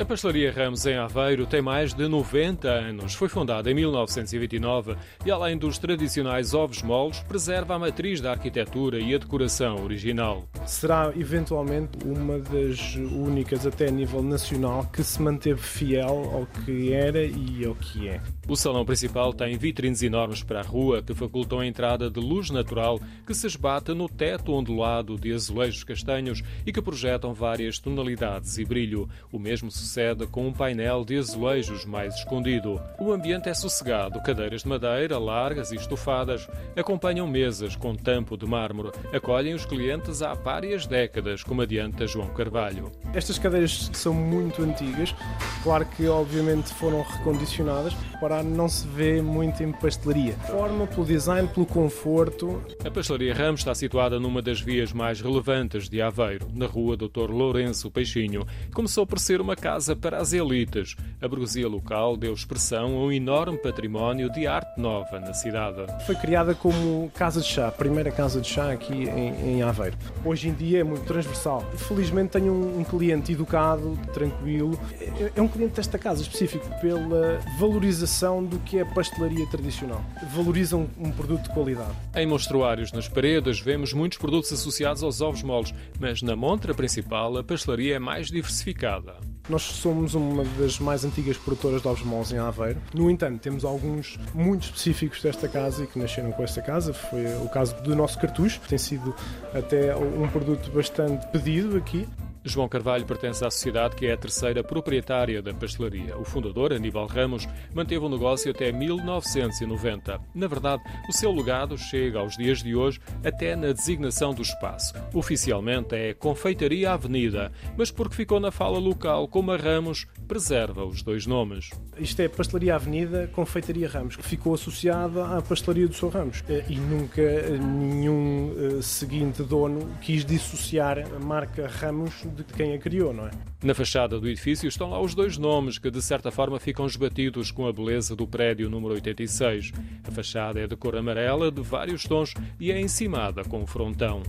A Pastelaria Ramos em Aveiro tem mais de 90 anos. Foi fundada em 1929 e, além dos tradicionais ovos moles, preserva a matriz da arquitetura e a decoração original. Será eventualmente uma das únicas, até a nível nacional, que se manteve fiel ao que era e ao que é. O salão principal tem vitrines enormes para a rua que facultam a entrada de luz natural que se esbate no teto ondulado de azulejos castanhos e que projetam várias tonalidades e brilho. O mesmo sucede com um painel de azulejos mais escondido. O ambiente é sossegado, cadeiras de madeira largas e estofadas acompanham mesas com tampo de mármore, acolhem os clientes há várias décadas, como adianta João Carvalho. Estas cadeiras são muito antigas, claro que obviamente foram recondicionadas para não se vê muito em pastelaria. Forma pelo design, pelo conforto. A Pastelaria Ramos está situada numa das vias mais relevantes de Aveiro, na rua Dr. Lourenço Peixinho. Começou por ser uma casa para as elites. A burguesia local deu expressão a um enorme património de arte nova na cidade. Foi criada como casa de chá, primeira casa de chá aqui em, em Aveiro. Hoje em dia é muito transversal. Felizmente tenho um, um cliente educado, tranquilo. É, é um cliente desta casa específico pela valorização do que é pastelaria tradicional. Valorizam um produto de qualidade. Em monstruários nas paredes vemos muitos produtos associados aos ovos moles, mas na montra principal a pastelaria é mais diversificada. Nós somos uma das mais antigas produtoras de ovos moles em Aveiro. No entanto, temos alguns muito específicos desta casa e que nasceram com esta casa. Foi o caso do nosso cartucho, tem sido até um produto bastante pedido aqui. João Carvalho pertence à sociedade que é a terceira proprietária da pastelaria. O fundador, Aníbal Ramos, manteve o negócio até 1990. Na verdade, o seu legado chega aos dias de hoje até na designação do espaço. Oficialmente é Confeitaria Avenida, mas porque ficou na fala local como a Ramos, preserva os dois nomes. Isto é Pastelaria Avenida, Confeitaria Ramos, que ficou associada à Pastelaria do Sr. Ramos. E nunca nenhum eh, seguinte dono quis dissociar a marca Ramos de quem a criou, não é? Na fachada do edifício estão lá os dois nomes que, de certa forma, ficam esbatidos com a beleza do prédio número 86. A fachada é de cor amarela, de vários tons e é encimada com um frontão.